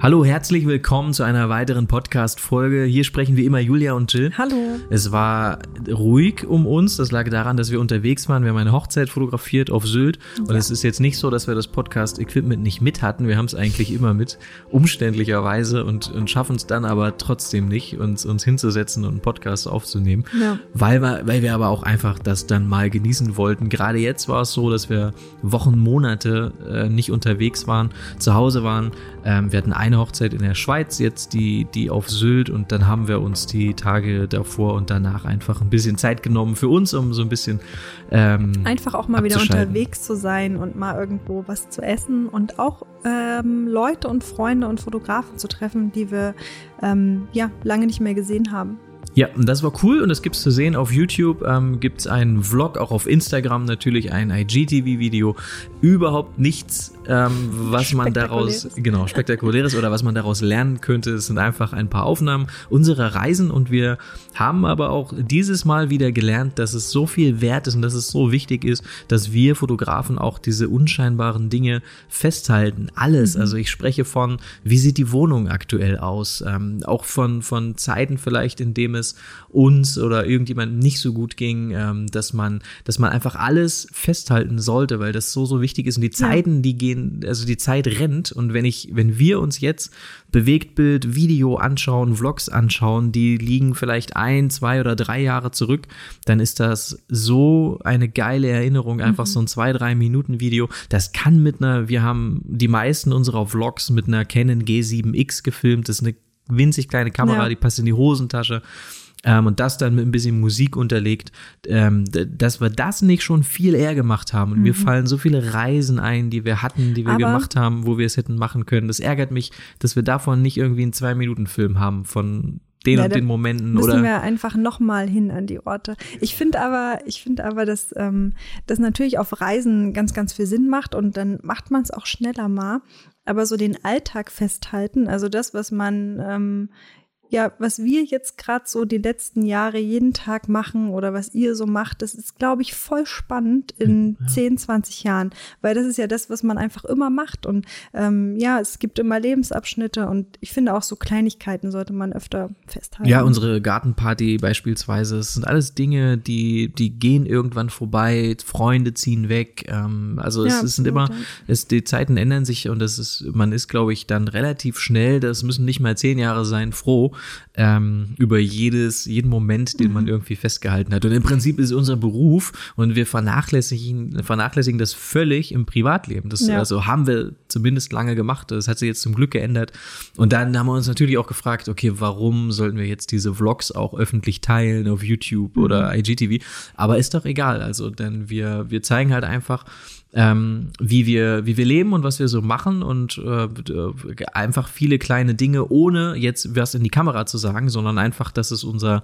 Hallo, herzlich willkommen zu einer weiteren Podcast-Folge. Hier sprechen wie immer Julia und Jill. Hallo. Es war ruhig um uns. Das lag daran, dass wir unterwegs waren. Wir haben eine Hochzeit fotografiert auf Sylt. Und es ist jetzt nicht so, dass wir das Podcast-Equipment nicht mit hatten. Wir haben es eigentlich immer mit, umständlicherweise, und, und schaffen es dann aber trotzdem nicht, uns, uns hinzusetzen und einen Podcast aufzunehmen. Ja. Weil, wir, weil wir aber auch einfach das dann mal genießen wollten. Gerade jetzt war es so, dass wir Wochen, Monate äh, nicht unterwegs waren, zu Hause waren. Ähm, wir hatten eine Hochzeit in der Schweiz, jetzt die, die auf Sylt und dann haben wir uns die Tage davor und danach einfach ein bisschen Zeit genommen für uns, um so ein bisschen ähm, Einfach auch mal wieder unterwegs zu sein und mal irgendwo was zu essen und auch ähm, Leute und Freunde und Fotografen zu treffen, die wir ähm, ja lange nicht mehr gesehen haben. Ja, und das war cool und das gibt's zu sehen auf YouTube, ähm, gibt's einen Vlog, auch auf Instagram natürlich ein IGTV-Video. Überhaupt nichts, ähm, was man daraus, genau, spektakuläres oder was man daraus lernen könnte. Es sind einfach ein paar Aufnahmen unserer Reisen und wir haben aber auch dieses Mal wieder gelernt, dass es so viel wert ist und dass es so wichtig ist, dass wir Fotografen auch diese unscheinbaren Dinge festhalten. Alles. Also ich spreche von, wie sieht die Wohnung aktuell aus? Ähm, auch von, von Zeiten vielleicht, in dem es uns oder irgendjemandem nicht so gut ging, ähm, dass man, dass man einfach alles festhalten sollte, weil das so, so wichtig ist. Und die Zeiten, die gehen, also die Zeit rennt. Und wenn ich, wenn wir uns jetzt Bewegtbild, Video anschauen, Vlogs anschauen, die liegen vielleicht ein, zwei oder drei Jahre zurück, dann ist das so eine geile Erinnerung, einfach so ein zwei, drei Minuten Video. Das kann mit einer, wir haben die meisten unserer Vlogs mit einer Canon G7X gefilmt, das ist eine winzig kleine Kamera, Ja. die passt in die Hosentasche. Ähm, und das dann mit ein bisschen Musik unterlegt, ähm, dass wir das nicht schon viel eher gemacht haben. Und mir fallen so viele Reisen ein, die wir hatten, die wir Aber- gemacht haben, wo wir es hätten machen können. Das ärgert mich, dass wir davon nicht irgendwie einen Zwei-Minuten-Film haben von den Ja, und den Momenten Müssen oder. wir einfach nochmal hin an die Orte. Ich finde aber, ich finde aber, dass ähm, das natürlich auf Reisen ganz, ganz viel Sinn macht und dann macht man es auch schneller mal. Aber so den Alltag festhalten, also das, was man ähm, ja, was wir jetzt gerade so die letzten Jahre jeden Tag machen oder was ihr so macht, das ist, glaube ich, voll spannend in 10, 20 Jahren, weil das ist ja das, was man einfach immer macht. Und ähm, ja, es gibt immer Lebensabschnitte und ich finde auch so Kleinigkeiten sollte man öfter festhalten. Ja, unsere Gartenparty beispielsweise, es sind alles Dinge, die, die gehen irgendwann vorbei, Freunde ziehen weg. Ähm, also es, Ja, es sind absolut, immer, ja. es, die Zeiten ändern sich und es ist, man ist, glaube ich, dann relativ schnell, das müssen nicht mal zehn Jahre sein, froh ähm, über jedes, jeden Moment, den Mhm. man irgendwie festgehalten hat. Und im Prinzip ist es unser Beruf und wir vernachlässigen, vernachlässigen das völlig im Privatleben. Das Ja. also haben wir zumindest lange gemacht. Das hat sich jetzt zum Glück geändert. Und dann haben wir uns natürlich auch gefragt, okay, warum sollten wir jetzt diese Vlogs auch öffentlich teilen auf YouTube oder IGTV? Aber ist doch egal. Also, denn wir, wir zeigen halt einfach, ähm, wie wir wie wir leben und was wir so machen und äh, äh, einfach viele kleine Dinge ohne jetzt was in die Kamera zu sagen, sondern einfach das ist unser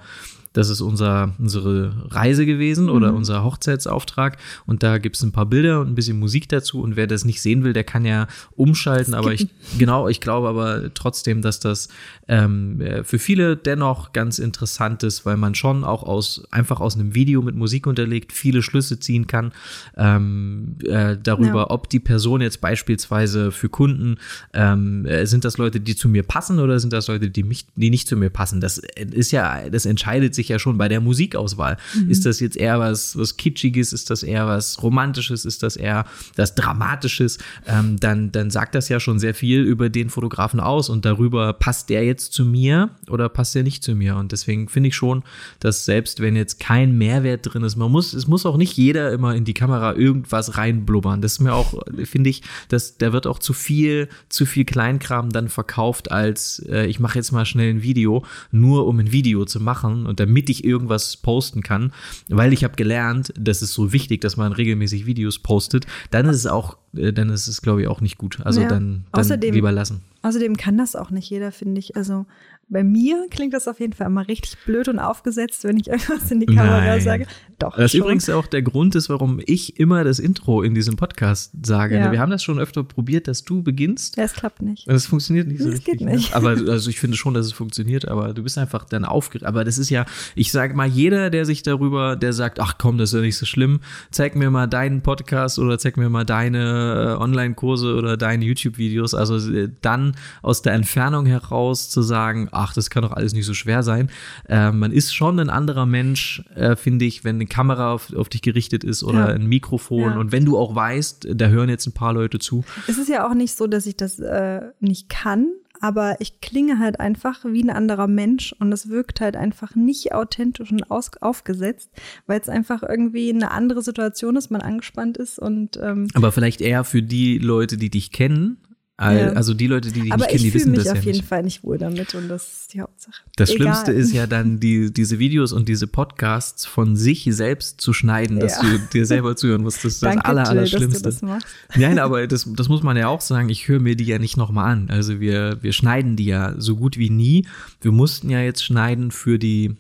das ist unser unsere Reise gewesen oder unser Hochzeitsauftrag und da gibt es ein paar Bilder und ein bisschen Musik dazu und wer das nicht sehen will, der kann ja umschalten, aber ich genau, ich glaube aber trotzdem, dass das ähm, äh, für viele dennoch ganz interessant ist, weil man schon auch aus einfach aus einem Video mit Musik unterlegt viele Schlüsse ziehen kann ähm, äh, darüber, Ja. ob die Person jetzt beispielsweise für Kunden ähm, äh, sind das Leute, die zu mir passen oder sind das Leute, die mich, die nicht zu mir passen. Das ist ja, das entscheidet sich ja schon bei der Musikauswahl. Ist das jetzt eher was was kitschiges? Ist das eher was romantisches? Ist das eher das dramatisches? Ähm, dann dann sagt das ja schon sehr viel über den Fotografen aus und darüber passt der jetzt zu mir oder passt der nicht zu mir? Und deswegen finde ich schon, dass selbst wenn jetzt kein Mehrwert drin ist, man muss, es muss auch nicht jeder immer in die Kamera irgendwas reinblubbern. Das ist mir auch, finde ich, dass da wird auch zu viel, zu viel Kleinkram dann verkauft, als äh, ich mache jetzt mal schnell ein Video, nur um ein Video zu machen und damit ich irgendwas posten kann, weil ich habe gelernt, das ist so wichtig, dass man regelmäßig Videos postet, dann ist es auch, äh, dann ist es, glaube ich, auch nicht gut. Also Ja. dann, dann Außerdem- lieber lassen. Außerdem kann das auch nicht jeder, finde ich. Also bei mir klingt das auf jeden Fall immer richtig blöd und aufgesetzt, wenn ich irgendwas in die Kamera Nein. sage. Doch. Das schon. übrigens auch der Grund ist, warum ich immer das Intro in diesem Podcast sage. Ja. Wir haben das schon öfter probiert, dass du beginnst. Ja, es klappt nicht. Und es funktioniert nicht so Das richtig. geht ne? nicht. Aber also ich finde schon, dass es funktioniert, aber du bist einfach dann aufgeregt. Aber das ist ja, ich sage mal, jeder, der sich darüber, der sagt, ach komm, das ist ja nicht so schlimm, zeig mir mal deinen Podcast oder zeig mir mal deine meine Online-Kurse oder deine YouTube-Videos. Also äh, dann aus der Entfernung heraus zu sagen, ach, das kann doch alles nicht so schwer sein. Äh, man ist schon ein anderer Mensch, äh, finde ich, wenn eine Kamera auf, auf dich gerichtet ist oder Ja. ein Mikrofon. Ja. Und wenn du auch weißt, da hören jetzt ein paar Leute zu. Es ist ja auch nicht so, dass ich das äh, nicht kann, aber ich klinge halt einfach wie ein anderer Mensch und es wirkt halt einfach nicht authentisch und aus aufgesetzt, weil es einfach irgendwie eine andere Situation ist, man angespannt ist und ähm, Aber vielleicht eher für die Leute, die dich kennen. Al- Ja. Also die Leute, die dich aber nicht kennen, ich die fühle wissen mich das auf ja jeden nicht. Fall nicht wohl damit und das ist die Hauptsache. Das Egal. Schlimmste ist ja dann, die, diese Videos und diese Podcasts von sich selbst zu schneiden, dass Ja. du dir selber zuhören musst. Das ist das Danke, aller, Jill, dass du Allerschlimmste. das machst. Nein, aber das, das muss man ja auch sagen. Ich höre mir die ja nicht nochmal an. Also wir, wir schneiden die ja so gut wie nie. Wir mussten ja jetzt schneiden für die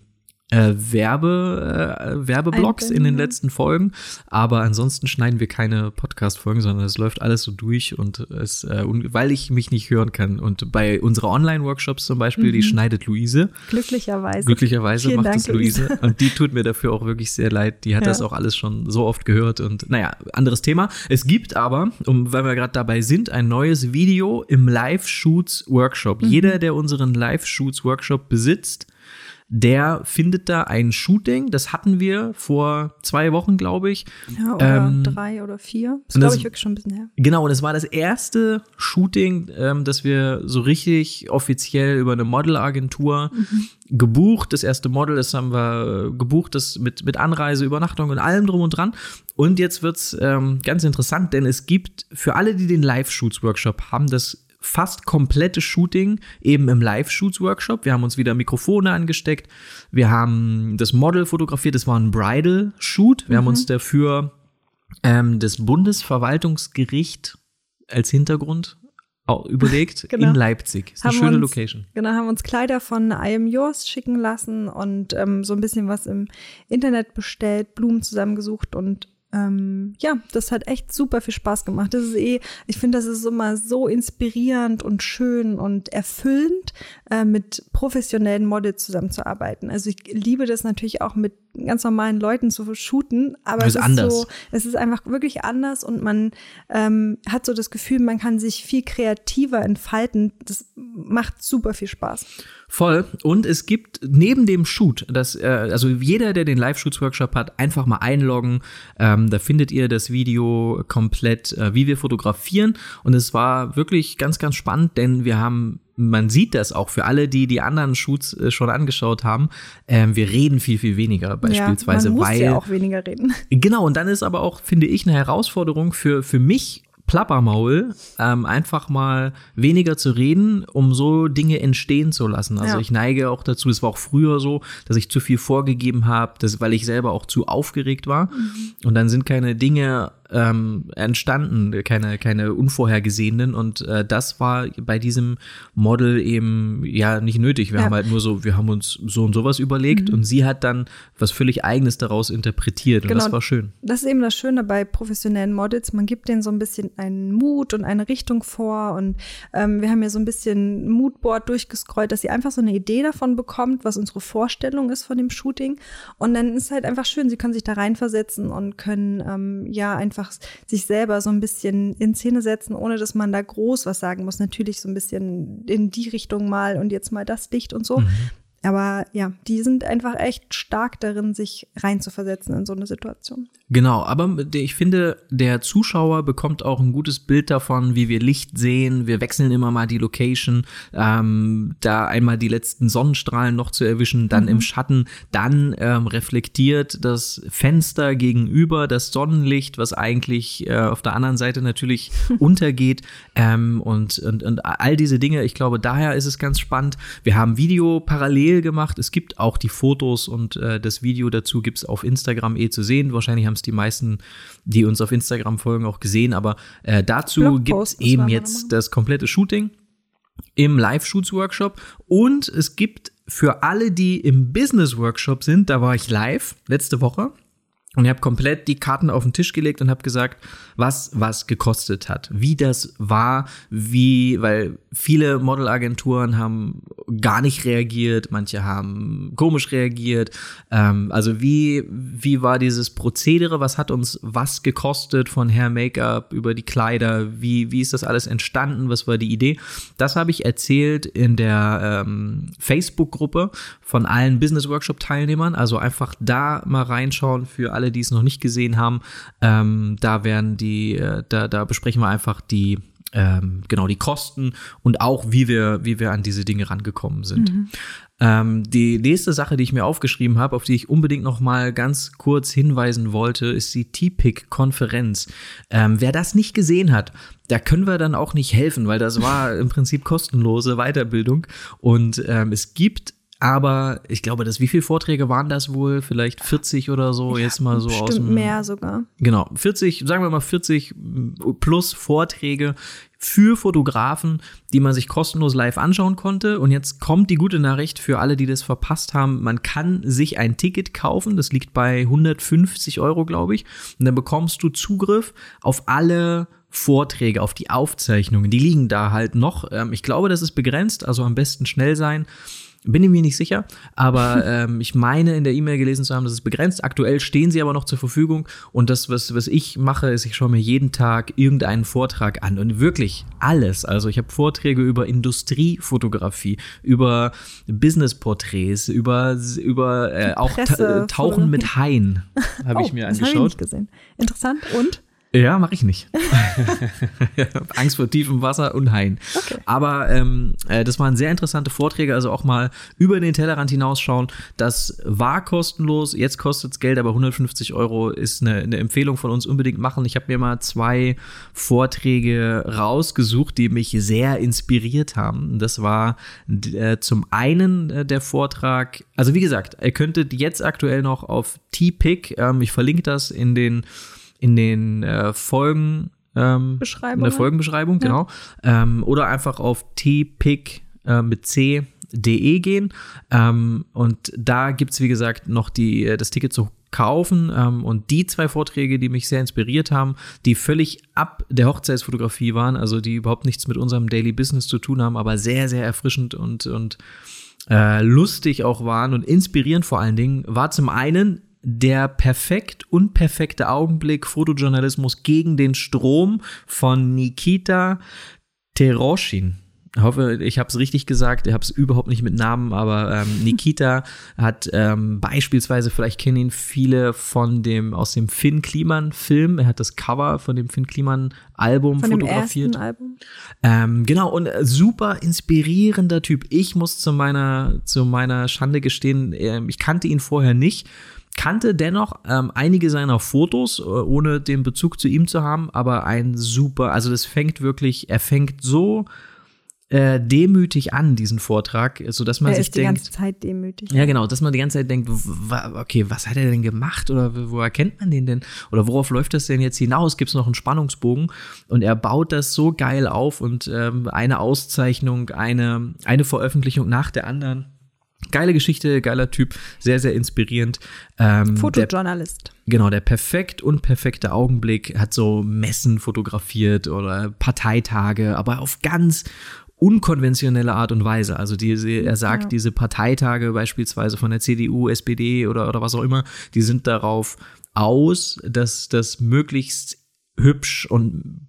äh, Werbe, äh, Werbeblocks in den letzten Folgen. Aber ansonsten schneiden wir keine Podcast-Folgen, sondern es läuft alles so durch und es, äh, weil ich mich nicht hören kann. Und bei unserer Online-Workshops zum Beispiel, die schneidet Luise. Glücklicherweise. Glücklicherweise Vielen macht Dank, es Luise. Und die tut mir dafür auch wirklich sehr leid. Die hat Ja. das auch alles schon so oft gehört. Und naja, anderes Thema. Es gibt aber, um, weil wir gerade dabei sind, ein neues Video im Live-Shoots-Workshop. Mhm. Jeder, der unseren Live-Shoots-Workshop besitzt, der findet da ein Shooting. Das hatten wir vor zwei Wochen, glaube ich. Ja, oder Ähm, drei oder vier. Das glaube ich, wirklich schon ein bisschen her. Genau, und es war das erste Shooting, ähm, das wir so richtig offiziell über eine Modelagentur gebucht. Das erste Model, das haben wir äh, gebucht, das mit, mit Anreise, Übernachtung und allem drum und dran. Und jetzt wird's ähm, ganz interessant, denn es gibt für alle, die den Live-Shoots-Workshop haben, das fast komplette Shooting eben im Live-Shoots-Workshop. Wir haben uns wieder Mikrofone angesteckt. Wir haben das Model fotografiert. Das war ein Bridal-Shoot. Wir haben uns dafür ähm, das Bundesverwaltungsgericht als Hintergrund überlegt Genau. in Leipzig. Ist eine Haben schöne uns- Location. Genau, haben uns Kleider von I Am Yours schicken lassen und ähm, so ein bisschen was im Internet bestellt, Blumen zusammengesucht und ähm, ja, das hat echt super viel Spaß gemacht. Das ist eh, ich finde, das ist immer so inspirierend und schön und erfüllend, äh, mit professionellen Models zusammenzuarbeiten. Also ich liebe das natürlich auch mit ganz normalen Leuten zu shooten, aber es ist ist anders. so, es ist einfach wirklich anders und man ähm, hat so das Gefühl, man kann sich viel kreativer entfalten. Das macht super viel Spaß. Voll. Und es gibt neben dem Shoot, das, äh, also jeder, der den Live-Shoots-Workshop hat, einfach mal einloggen. Ähm, da findet ihr das Video komplett, äh, wie wir fotografieren. Und es war wirklich ganz, ganz spannend, denn wir haben man sieht das auch für alle, die die anderen Shoots äh, schon angeschaut haben. Ähm, wir reden viel, viel weniger beispielsweise, ja, man muss weil ja auch weniger reden. Genau, und dann ist aber auch, finde ich, eine Herausforderung für, für mich, Plappermaul, ähm, einfach mal weniger zu reden, um so Dinge entstehen zu lassen. Also Ja. ich neige auch dazu, es war auch früher so, dass ich zu viel vorgegeben habe, weil ich selber auch zu aufgeregt war. Und dann sind keine Dinge ähm, entstanden, keine, keine unvorhergesehenen. Und äh, das war bei diesem Model eben ja nicht nötig. Wir Ja. haben halt nur so, wir haben uns so und sowas überlegt und sie hat dann was völlig Eigenes daraus interpretiert. Und Genau. das war schön. Das ist eben das Schöne bei professionellen Models. Man gibt denen so ein bisschen einen Mut und eine Richtung vor. Und ähm, wir haben ja so ein bisschen ein Moodboard durchgescrollt, dass sie einfach so eine Idee davon bekommt, was unsere Vorstellung ist von dem Shooting. Und dann ist halt einfach schön, sie können sich da reinversetzen und können ähm, ja einfach sich selber so ein bisschen in Szene setzen, ohne dass man da groß was sagen muss. Natürlich so ein bisschen in die Richtung mal und jetzt mal das Licht und so. Aber ja, die sind einfach echt stark darin, sich reinzuversetzen in so eine Situation. Genau, aber ich finde, der Zuschauer bekommt auch ein gutes Bild davon, wie wir Licht sehen. Wir wechseln immer mal die Location, ähm, da einmal die letzten Sonnenstrahlen noch zu erwischen, dann im Schatten, dann ähm, reflektiert das Fenster gegenüber das Sonnenlicht, was eigentlich äh, auf der anderen Seite natürlich untergeht. Ähm, und, und, und all diese Dinge, ich glaube, daher ist es ganz spannend. Wir haben Video parallel gemacht. Es gibt auch die Fotos und äh, das Video dazu gibt es auf Instagram eh zu sehen. Wahrscheinlich haben es die meisten, die uns auf Instagram folgen, auch gesehen. Aber äh, dazu gibt es eben jetzt das komplette Shooting im Live-Shoots-Workshop. Und es gibt für alle, die im Business-Workshop sind, da war ich live letzte Woche. Und ich habe komplett die Karten auf den Tisch gelegt und habe gesagt, was was gekostet hat, wie das war, wie, weil viele Modelagenturen haben gar nicht reagiert, manche haben komisch reagiert. Ähm, also wie, wie war dieses Prozedere? Was hat uns was gekostet von Hair Make-up über die Kleider? Wie, wie ist das alles entstanden? Was war die Idee? Das habe ich erzählt in der ähm, Facebook-Gruppe von allen Business Workshop-Teilnehmern. Also einfach da mal reinschauen für alle, die es noch nicht gesehen haben. Ähm, da werden die, äh, da, da besprechen wir einfach die ähm, genau die Kosten und auch wie wir, wie wir an diese Dinge rangekommen sind. Mhm. Ähm, die nächste Sache, die ich mir aufgeschrieben habe, auf die ich unbedingt noch mal ganz kurz hinweisen wollte, ist die TPIC-Konferenz. Ähm, wer das nicht gesehen hat, da können wir dann auch nicht helfen, weil das war im Prinzip kostenlose Weiterbildung und ähm, es gibt aber ich glaube, dass wie viele Vorträge waren das wohl? Vielleicht 40 oder so, ja, jetzt mal so aus dem. mehr sogar. Genau, 40, sagen wir mal 40 plus Vorträge für Fotografen, die man sich kostenlos live anschauen konnte. Und jetzt kommt die gute Nachricht für alle, die das verpasst haben. Man kann sich ein Ticket kaufen. Das liegt bei 150 Euro, glaube ich. Und dann bekommst du Zugriff auf alle Vorträge, auf die Aufzeichnungen. Die liegen da halt noch. Ähm, ich glaube, das ist begrenzt, also am besten schnell sein. Bin ich mir nicht sicher, aber ähm, ich meine in der E-Mail gelesen zu haben, dass es begrenzt. Aktuell stehen sie aber noch zur Verfügung und das, was, was ich mache, ist, ich schaue mir jeden Tag irgendeinen Vortrag an und wirklich alles. Also ich habe Vorträge über Industriefotografie, über Businessporträts, über, über äh, auch ta Tauchen mit Haien habe oh, ich mir angeschaut. Das ich nicht gesehen. Interessant und? Ja, mache ich nicht. Angst vor tiefem Wasser und Haien. Okay. Aber ähm, äh, das waren sehr interessante Vorträge, also auch mal über den Tellerrand hinausschauen. Das war kostenlos, jetzt kostet es Geld, aber 150 Euro ist eine, eine Empfehlung von uns unbedingt machen. Ich habe mir mal zwei Vorträge rausgesucht, die mich sehr inspiriert haben. Das war äh, zum einen äh, der Vortrag, also wie gesagt, ihr könntet jetzt aktuell noch auf T-Pick, ähm, ich verlinke das in den in den äh, Folgen ähm, in der Folgenbeschreibung, ja. genau. Ähm, oder einfach auf tpick äh, mit c.de gehen. Ähm, und da gibt es, wie gesagt, noch die, äh, das Ticket zu kaufen. Ähm, und die zwei Vorträge, die mich sehr inspiriert haben, die völlig ab der Hochzeitsfotografie waren, also die überhaupt nichts mit unserem Daily Business zu tun haben, aber sehr, sehr erfrischend und, und äh, lustig auch waren und inspirierend vor allen Dingen, war zum einen der perfekt unperfekte Augenblick Fotojournalismus gegen den Strom von Nikita Teroshin. Ich hoffe, ich habe es richtig gesagt. Ich habe es überhaupt nicht mit Namen, aber ähm, Nikita hat ähm, beispielsweise, vielleicht kennen ihn viele von dem aus dem Finn Kliman Film. Er hat das Cover von dem Finn Kliman Album von fotografiert. Dem ersten Album. Ähm, genau und äh, super inspirierender Typ. Ich muss zu meiner zu meiner Schande gestehen, äh, ich kannte ihn vorher nicht kannte dennoch ähm, einige seiner Fotos, äh, ohne den Bezug zu ihm zu haben, aber ein super, also das fängt wirklich, er fängt so äh, demütig an, diesen Vortrag, so dass man er sich ist denkt. die ganze Zeit demütig. Ja, genau, dass man die ganze Zeit denkt, okay, was hat er denn gemacht oder woher kennt man den denn? Oder worauf läuft das denn jetzt hinaus? Gibt es noch einen Spannungsbogen? Und er baut das so geil auf und ähm, eine Auszeichnung, eine, eine Veröffentlichung nach der anderen Geile Geschichte, geiler Typ, sehr, sehr inspirierend. Ähm, Fotojournalist. Der, genau, der perfekt und perfekte Augenblick hat so Messen fotografiert oder Parteitage, aber auf ganz unkonventionelle Art und Weise. Also diese, er sagt, ja. diese Parteitage beispielsweise von der CDU, SPD oder, oder was auch immer, die sind darauf aus, dass das möglichst hübsch und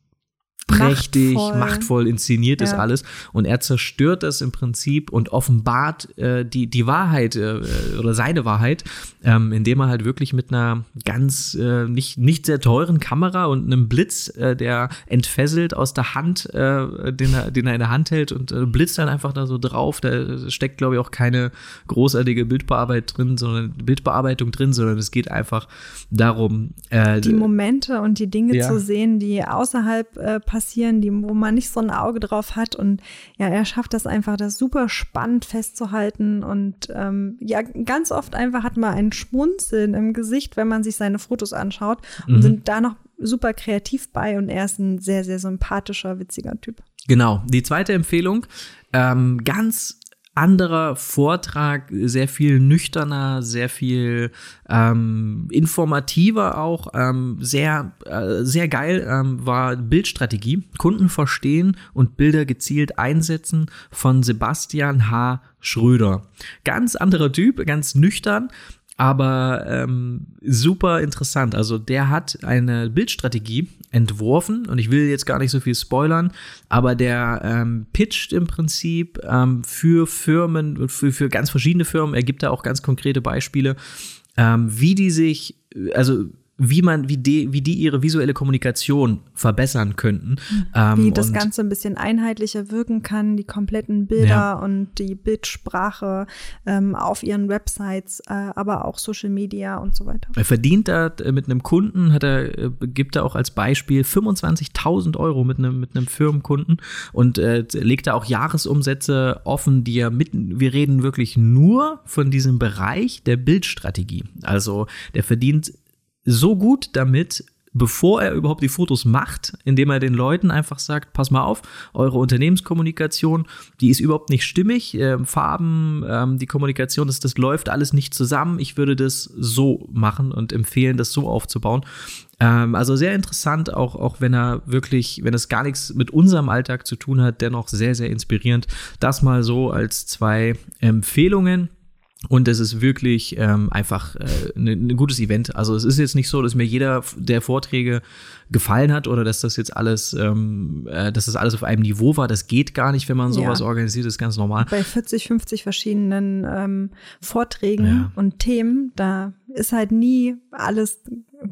prächtig, machtvoll, machtvoll inszeniert ja. ist alles. Und er zerstört das im Prinzip und offenbart äh, die, die Wahrheit äh, oder seine Wahrheit, ähm, indem er halt wirklich mit einer ganz äh, nicht, nicht sehr teuren Kamera und einem Blitz, äh, der entfesselt aus der Hand, äh, den, er, den er in der Hand hält und äh, blitzt dann einfach da so drauf. Da steckt, glaube ich, auch keine großartige Bildbearbeitung drin, sondern Bildbearbeitung drin, sondern es geht einfach darum, die Momente und die Dinge ja. zu sehen, die außerhalb äh, passieren, die, wo man nicht so ein Auge drauf hat. Und ja, er schafft das einfach, das super spannend festzuhalten. Und ähm, ja, ganz oft einfach hat man ein Schmunzeln im Gesicht, wenn man sich seine Fotos anschaut und mhm. sind da noch super kreativ bei. Und er ist ein sehr, sehr sympathischer, witziger Typ. Genau. Die zweite Empfehlung, ähm, ganz anderer Vortrag, sehr viel nüchterner, sehr viel ähm, informativer auch, ähm, sehr, äh, sehr geil ähm, war Bildstrategie, Kunden verstehen und Bilder gezielt einsetzen von Sebastian H. Schröder. Ganz anderer Typ, ganz nüchtern, aber ähm, super interessant. Also der hat eine Bildstrategie entworfen und ich will jetzt gar nicht so viel spoilern, aber der ähm, pitcht im Prinzip ähm, für Firmen, für, für ganz verschiedene Firmen, er gibt da auch ganz konkrete Beispiele, ähm, wie die sich, also wie man, wie die, wie die ihre visuelle Kommunikation verbessern könnten. Ähm, wie das Ganze ein bisschen einheitlicher wirken kann, die kompletten Bilder ja. und die Bildsprache ähm, auf ihren Websites, äh, aber auch Social Media und so weiter. Er verdient da äh, mit einem Kunden, hat er, äh, gibt er auch als Beispiel 25.000 Euro mit einem, mit einem Firmenkunden und äh, legt da auch Jahresumsätze offen, die er mitten, wir reden wirklich nur von diesem Bereich der Bildstrategie. Also der verdient so gut damit, bevor er überhaupt die Fotos macht, indem er den Leuten einfach sagt, pass mal auf, eure Unternehmenskommunikation, die ist überhaupt nicht stimmig, äh, Farben, ähm, die Kommunikation, das, das läuft alles nicht zusammen. Ich würde das so machen und empfehlen, das so aufzubauen. Ähm, also sehr interessant, auch, auch wenn er wirklich, wenn es gar nichts mit unserem Alltag zu tun hat, dennoch sehr, sehr inspirierend. Das mal so als zwei Empfehlungen. Und es ist wirklich ähm, einfach äh, ein ne, ne gutes Event. Also es ist jetzt nicht so, dass mir jeder der Vorträge gefallen hat oder dass das jetzt alles, ähm, äh, dass das alles auf einem Niveau war. Das geht gar nicht, wenn man sowas ja. organisiert, das ist ganz normal. Bei 40, 50 verschiedenen ähm, Vorträgen ja. und Themen, da ist halt nie alles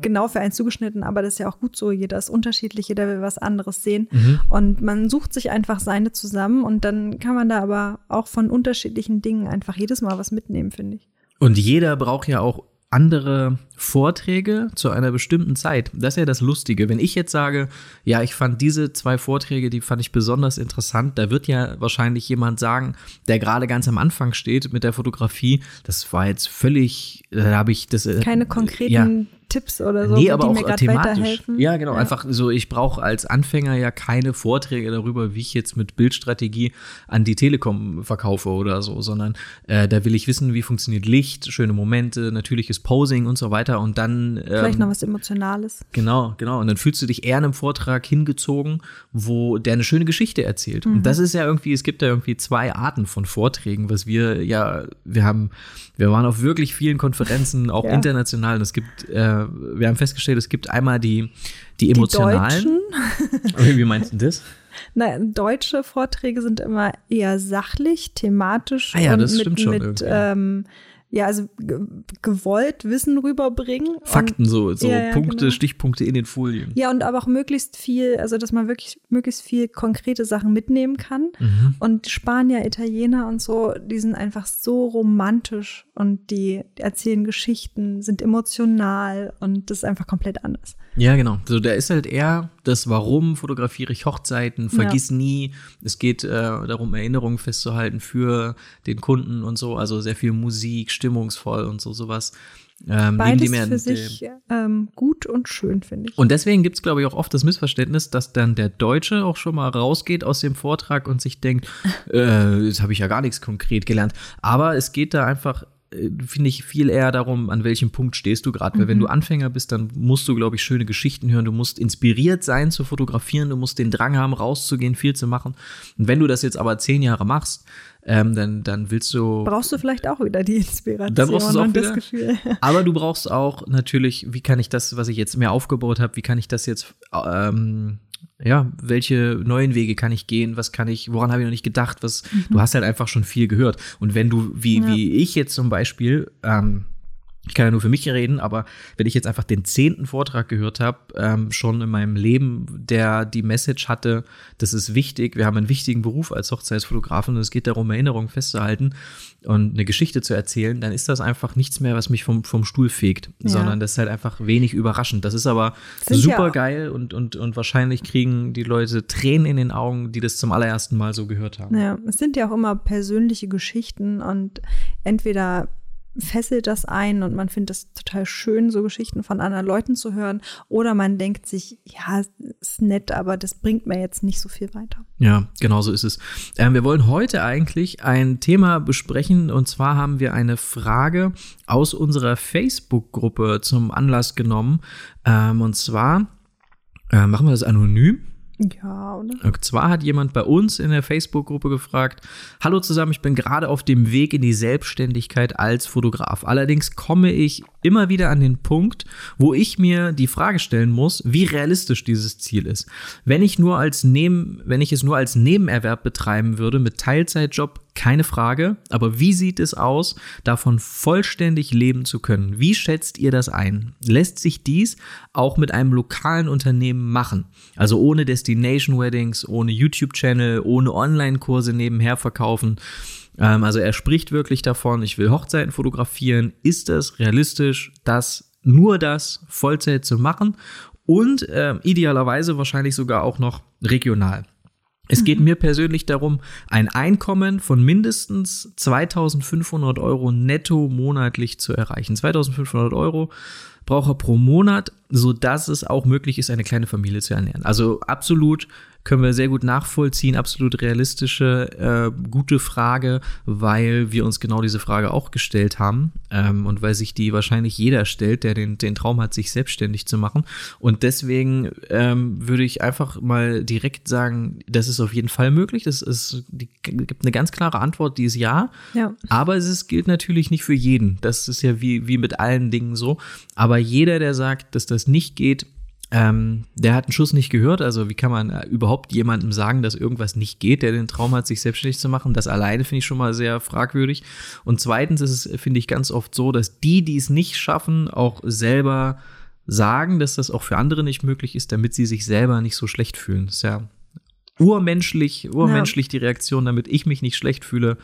genau für einen zugeschnitten, aber das ist ja auch gut so. Jeder ist unterschiedlich, jeder will was anderes sehen. Mhm. Und man sucht sich einfach seine zusammen und dann kann man da aber auch von unterschiedlichen Dingen einfach jedes Mal was mitnehmen, finde ich. Und jeder braucht ja auch andere Vorträge zu einer bestimmten Zeit. Das ist ja das Lustige. Wenn ich jetzt sage, ja, ich fand diese zwei Vorträge, die fand ich besonders interessant, da wird ja wahrscheinlich jemand sagen, der gerade ganz am Anfang steht mit der Fotografie, das war jetzt völlig, da habe ich das. Äh, Keine konkreten ja, Tipps oder so, nee, aber die mir gerade weiterhelfen. Ja, genau. Ja. Einfach so, ich brauche als Anfänger ja keine Vorträge darüber, wie ich jetzt mit Bildstrategie an die Telekom verkaufe oder so, sondern äh, da will ich wissen, wie funktioniert Licht, schöne Momente, natürliches Posing und so weiter. Und dann. Ähm, Vielleicht noch was Emotionales. Genau, genau. Und dann fühlst du dich eher in einem Vortrag hingezogen, wo der eine schöne Geschichte erzählt. Mhm. Und das ist ja irgendwie, es gibt ja irgendwie zwei Arten von Vorträgen, was wir ja, wir haben, wir waren auf wirklich vielen Konferenzen, auch ja. international. Und es gibt äh, wir haben festgestellt, es gibt einmal die, die emotionalen. Die Wie meinst du das? Nein, deutsche Vorträge sind immer eher sachlich, thematisch ah ja, das und mit, schon mit ähm, ja, also gewollt Wissen rüberbringen. Fakten so, so ja, ja, Punkte, genau. Stichpunkte in den Folien. Ja, und aber auch möglichst viel, also dass man wirklich möglichst viel konkrete Sachen mitnehmen kann. Mhm. Und Spanier, Italiener und so, die sind einfach so romantisch und die, erzählen Geschichten, sind emotional und das ist einfach komplett anders. Ja, genau. So, da ist halt eher das Warum fotografiere ich Hochzeiten, vergiss ja. nie. Es geht äh, darum, Erinnerungen festzuhalten für den Kunden und so. Also sehr viel Musik, stimmungsvoll und so sowas. Ähm, Beides für sich ähm, gut und schön, finde ich. Und deswegen gibt es, glaube ich, auch oft das Missverständnis, dass dann der Deutsche auch schon mal rausgeht aus dem Vortrag und sich denkt, äh, jetzt habe ich ja gar nichts konkret gelernt. Aber es geht da einfach finde ich viel eher darum, an welchem Punkt stehst du gerade. Weil wenn du mhm. Anfänger bist, dann musst du, glaube ich, schöne Geschichten hören. Du musst inspiriert sein zu fotografieren. Du musst den Drang haben, rauszugehen, viel zu machen. Und wenn du das jetzt aber zehn Jahre machst, ähm, dann, dann willst du. Brauchst du vielleicht auch wieder die Inspiration dann brauchst du auch und wieder. das Gefühl. Aber du brauchst auch natürlich, wie kann ich das, was ich jetzt mehr aufgebaut habe, wie kann ich das jetzt ähm, ja, welche neuen Wege kann ich gehen, was kann ich, woran habe ich noch nicht gedacht, was, mhm. du hast halt einfach schon viel gehört. Und wenn du, wie, ja. wie ich jetzt zum Beispiel, ähm, ich kann ja nur für mich reden, aber wenn ich jetzt einfach den zehnten Vortrag gehört habe, ähm, schon in meinem Leben, der die Message hatte, das ist wichtig, wir haben einen wichtigen Beruf als Hochzeitsfotografen und es geht darum, Erinnerungen festzuhalten und eine Geschichte zu erzählen, dann ist das einfach nichts mehr, was mich vom, vom Stuhl fegt, ja. sondern das ist halt einfach wenig überraschend. Das ist aber Sind super geil und, und, und wahrscheinlich kriegen die Leute Tränen in den Augen, die das zum allerersten Mal so gehört haben. Ja, es sind ja auch immer persönliche Geschichten und entweder fesselt das ein und man findet es total schön, so Geschichten von anderen Leuten zu hören. Oder man denkt sich, ja, ist nett, aber das bringt mir jetzt nicht so viel weiter. Ja, genau so ist es. Ähm, wir wollen heute eigentlich ein Thema besprechen und zwar haben wir eine Frage aus unserer Facebook-Gruppe zum Anlass genommen. Ähm, und zwar äh, machen wir das anonym. Ja, oder? Und zwar hat jemand bei uns in der Facebook-Gruppe gefragt: Hallo zusammen, ich bin gerade auf dem Weg in die Selbstständigkeit als Fotograf. Allerdings komme ich immer wieder an den Punkt, wo ich mir die Frage stellen muss, wie realistisch dieses Ziel ist. Wenn ich nur als Neben, wenn ich es nur als Nebenerwerb betreiben würde mit Teilzeitjob, keine Frage. Aber wie sieht es aus, davon vollständig leben zu können? Wie schätzt ihr das ein? Lässt sich dies auch mit einem lokalen Unternehmen machen? Also ohne Destination Weddings, ohne YouTube-Channel, ohne Online-Kurse nebenher verkaufen? Ähm, also er spricht wirklich davon, ich will Hochzeiten fotografieren. Ist es realistisch, das nur das Vollzeit zu machen? Und äh, idealerweise wahrscheinlich sogar auch noch regional. Es geht mhm. mir persönlich darum, ein Einkommen von mindestens 2500 Euro netto monatlich zu erreichen. 2500 Euro braucht er pro Monat, so dass es auch möglich ist, eine kleine Familie zu ernähren. Also absolut können wir sehr gut nachvollziehen, absolut realistische, äh, gute Frage, weil wir uns genau diese Frage auch gestellt haben ähm, und weil sich die wahrscheinlich jeder stellt, der den, den Traum hat, sich selbstständig zu machen. Und deswegen ähm, würde ich einfach mal direkt sagen, das ist auf jeden Fall möglich. Das ist, die, gibt eine ganz klare Antwort, die ist ja. ja. Aber es ist, gilt natürlich nicht für jeden. Das ist ja wie, wie mit allen Dingen so. Aber jeder, der sagt, dass das nicht geht, ähm, der hat einen Schuss nicht gehört. Also wie kann man äh, überhaupt jemandem sagen, dass irgendwas nicht geht, der den Traum hat, sich selbstständig zu machen? Das alleine finde ich schon mal sehr fragwürdig. Und zweitens ist es, finde ich, ganz oft so, dass die, die es nicht schaffen, auch selber sagen, dass das auch für andere nicht möglich ist, damit sie sich selber nicht so schlecht fühlen. Das ist ja urmenschlich, urmenschlich ja. die Reaktion, damit ich mich nicht schlecht fühle,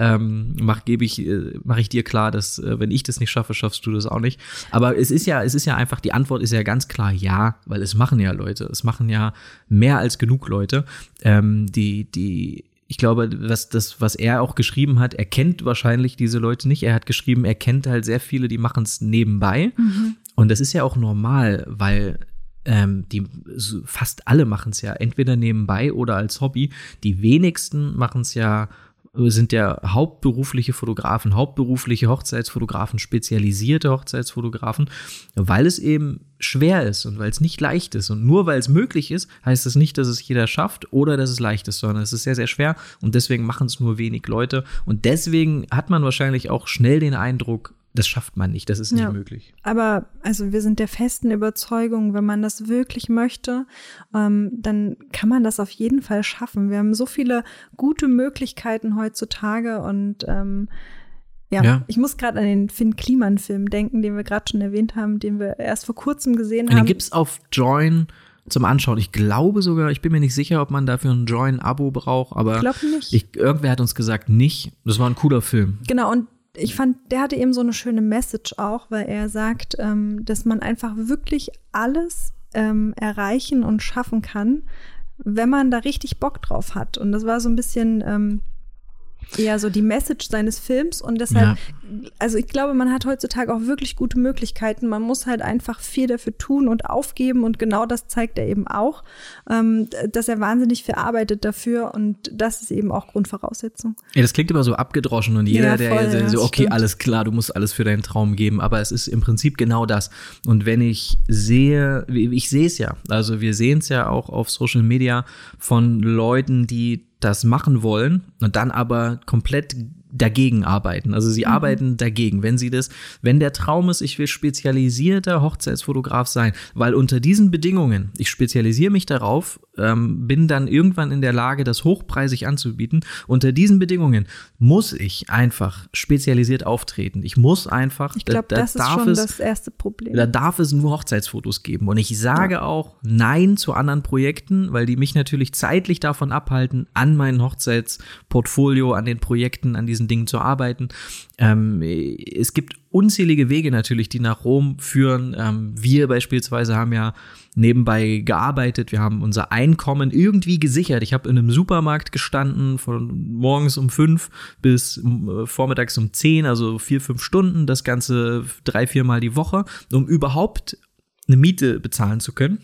ähm, mach, gebe ich, äh, mache ich dir klar, dass äh, wenn ich das nicht schaffe, schaffst du das auch nicht. Aber es ist ja, es ist ja einfach, die Antwort ist ja ganz klar ja, weil es machen ja Leute, es machen ja mehr als genug Leute, ähm, die, die ich glaube, was das, was er auch geschrieben hat, er kennt wahrscheinlich diese Leute nicht. Er hat geschrieben, er kennt halt sehr viele, die machen es nebenbei. Mhm. Und das ist ja auch normal, weil ähm, die fast alle machen es ja entweder nebenbei oder als Hobby. Die wenigsten machen es ja sind ja hauptberufliche Fotografen, hauptberufliche Hochzeitsfotografen, spezialisierte Hochzeitsfotografen, weil es eben schwer ist und weil es nicht leicht ist. Und nur weil es möglich ist, heißt das nicht, dass es jeder schafft oder dass es leicht ist, sondern es ist sehr, sehr schwer und deswegen machen es nur wenig Leute. Und deswegen hat man wahrscheinlich auch schnell den Eindruck, das schafft man nicht, das ist nicht ja, möglich. Aber also wir sind der festen Überzeugung, wenn man das wirklich möchte, ähm, dann kann man das auf jeden Fall schaffen. Wir haben so viele gute Möglichkeiten heutzutage und ähm, ja, ja, ich muss gerade an den Finn Kliman-Film denken, den wir gerade schon erwähnt haben, den wir erst vor kurzem gesehen haben. Den gibt's auf Join zum Anschauen. Ich glaube sogar, ich bin mir nicht sicher, ob man dafür ein Join-Abo braucht, aber ich glaube nicht. Ich, irgendwer hat uns gesagt, nicht. Das war ein cooler Film. Genau, und ich fand, der hatte eben so eine schöne Message auch, weil er sagt, ähm, dass man einfach wirklich alles ähm, erreichen und schaffen kann, wenn man da richtig Bock drauf hat. Und das war so ein bisschen ähm, eher so die Message seines Films und deshalb, ja. also ich glaube, man hat heutzutage auch wirklich gute Möglichkeiten. Man muss halt einfach viel dafür tun und aufgeben und genau das zeigt er eben auch, ähm, dass er wahnsinnig viel arbeitet dafür und das ist eben auch Grundvoraussetzung. Ja, das klingt immer so abgedroschen und jeder, ja, voll, der, der so, okay, stimmt. alles klar, du musst alles für deinen Traum geben, aber es ist im Prinzip genau das. Und wenn ich sehe, ich sehe es ja, also wir sehen es ja auch auf Social Media von Leuten, die das machen wollen und dann aber komplett dagegen arbeiten. Also sie mhm. arbeiten dagegen, wenn sie das, wenn der Traum ist, ich will spezialisierter Hochzeitsfotograf sein, weil unter diesen Bedingungen, ich spezialisiere mich darauf, ähm, bin dann irgendwann in der Lage, das hochpreisig anzubieten. Unter diesen Bedingungen muss ich einfach spezialisiert auftreten. Ich muss einfach. Ich glaube, da, da das ist schon es, das erste Problem. Da darf es nur Hochzeitsfotos geben. Und ich sage ja. auch Nein zu anderen Projekten, weil die mich natürlich zeitlich davon abhalten, an meinem Hochzeitsportfolio, an den Projekten, an diesen Dingen zu arbeiten. Ähm, es gibt unzählige Wege natürlich, die nach Rom führen. Ähm, wir beispielsweise haben ja nebenbei gearbeitet, wir haben unser Einkommen irgendwie gesichert. Ich habe in einem Supermarkt gestanden von morgens um fünf bis äh, vormittags um zehn, also vier, fünf Stunden, das Ganze drei, viermal die Woche, um überhaupt eine Miete bezahlen zu können